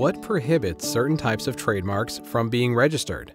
What prohibits certain types of trademarks from being registered?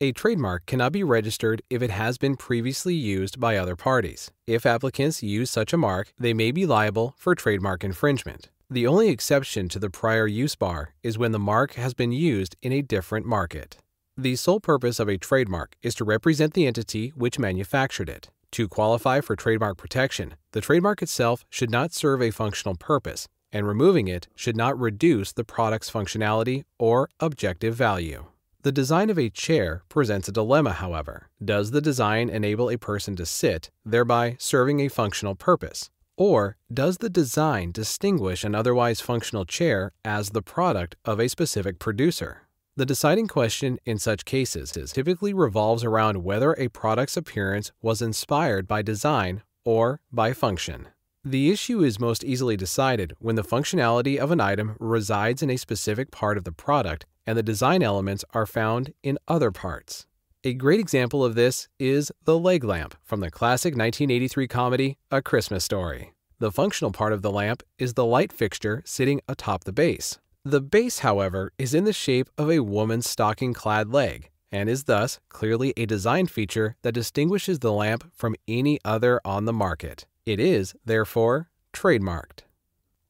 A trademark cannot be registered if it has been previously used by other parties. If applicants use such a mark, they may be liable for trademark infringement. The only exception to the prior use bar is when the mark has been used in a different market. The sole purpose of a trademark is to represent the entity which manufactured it. To qualify for trademark protection, the trademark itself should not serve a functional purpose, and removing it should not reduce the product's functionality or objective value. The design of a chair presents a dilemma, however. Does the design enable a person to sit, thereby serving a functional purpose? Or does the design distinguish an otherwise functional chair as the product of a specific producer? The deciding question in such cases typically revolves around whether a product's appearance was inspired by design or by function. The issue is most easily decided when the functionality of an item resides in a specific part of the product and the design elements are found in other parts. A great example of this is the leg lamp from the classic 1983 comedy A Christmas Story. The functional part of the lamp is the light fixture sitting atop the base. The base, however, is in the shape of a woman's stocking clad leg and is thus clearly a design feature that distinguishes the lamp from any other on the market. It is, therefore, trademarked.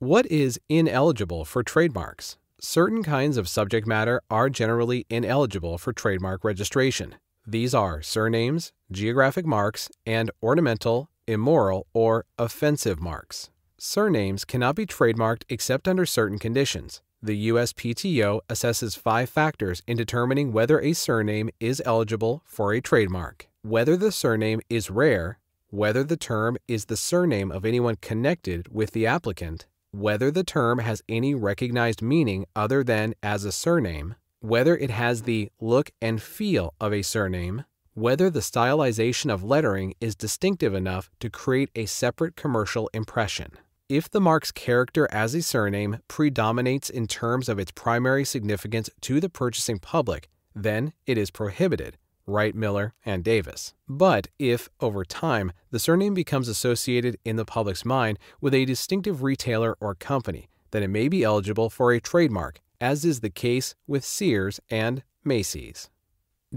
What is ineligible for trademarks? Certain kinds of subject matter are generally ineligible for trademark registration. These are surnames, geographic marks, and ornamental, immoral, or offensive marks. Surnames cannot be trademarked except under certain conditions. The USPTO assesses five factors in determining whether a surname is eligible for a trademark whether the surname is rare, whether the term is the surname of anyone connected with the applicant, whether the term has any recognized meaning other than as a surname, whether it has the look and feel of a surname, whether the stylization of lettering is distinctive enough to create a separate commercial impression. If the mark's character as a surname predominates in terms of its primary significance to the purchasing public, then it is prohibited, Wright, Miller, and Davis. But if, over time, the surname becomes associated in the public's mind with a distinctive retailer or company, then it may be eligible for a trademark, as is the case with Sears and Macy's.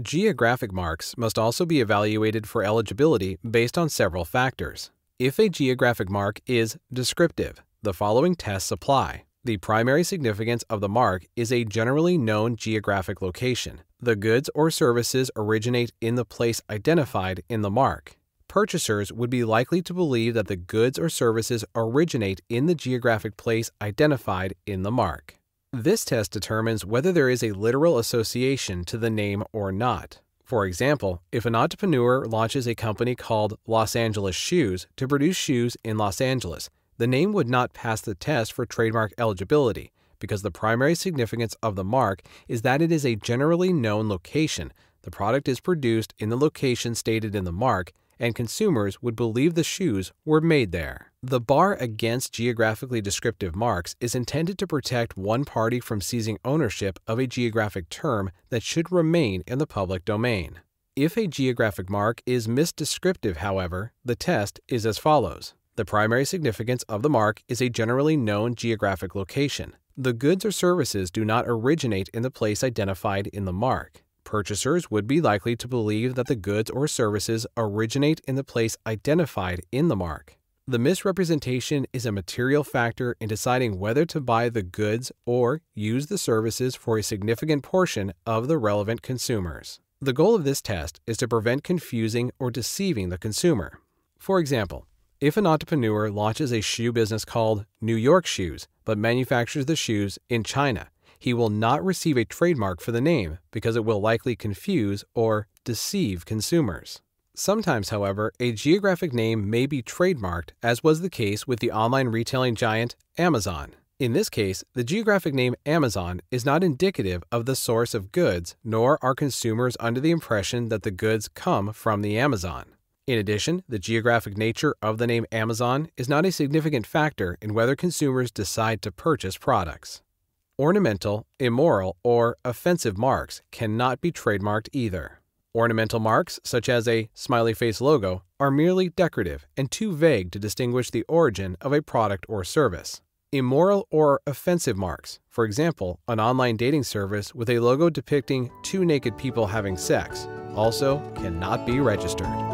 Geographic marks must also be evaluated for eligibility based on several factors. If a geographic mark is descriptive, the following tests apply. The primary significance of the mark is a generally known geographic location. The goods or services originate in the place identified in the mark. Purchasers would be likely to believe that the goods or services originate in the geographic place identified in the mark. This test determines whether there is a literal association to the name or not. For example, if an entrepreneur launches a company called Los Angeles Shoes to produce shoes in Los Angeles, the name would not pass the test for trademark eligibility because the primary significance of the mark is that it is a generally known location. The product is produced in the location stated in the mark, and consumers would believe the shoes were made there. The bar against geographically descriptive marks is intended to protect one party from seizing ownership of a geographic term that should remain in the public domain. If a geographic mark is misdescriptive, however, the test is as follows. The primary significance of the mark is a generally known geographic location. The goods or services do not originate in the place identified in the mark. Purchasers would be likely to believe that the goods or services originate in the place identified in the mark. The misrepresentation is a material factor in deciding whether to buy the goods or use the services for a significant portion of the relevant consumers. The goal of this test is to prevent confusing or deceiving the consumer. For example, if an entrepreneur launches a shoe business called New York Shoes but manufactures the shoes in China, he will not receive a trademark for the name because it will likely confuse or deceive consumers. Sometimes, however, a geographic name may be trademarked, as was the case with the online retailing giant Amazon. In this case, the geographic name Amazon is not indicative of the source of goods, nor are consumers under the impression that the goods come from the Amazon. In addition, the geographic nature of the name Amazon is not a significant factor in whether consumers decide to purchase products. Ornamental, immoral, or offensive marks cannot be trademarked either. Ornamental marks, such as a smiley face logo, are merely decorative and too vague to distinguish the origin of a product or service. Immoral or offensive marks, for example, an online dating service with a logo depicting two naked people having sex, also cannot be registered.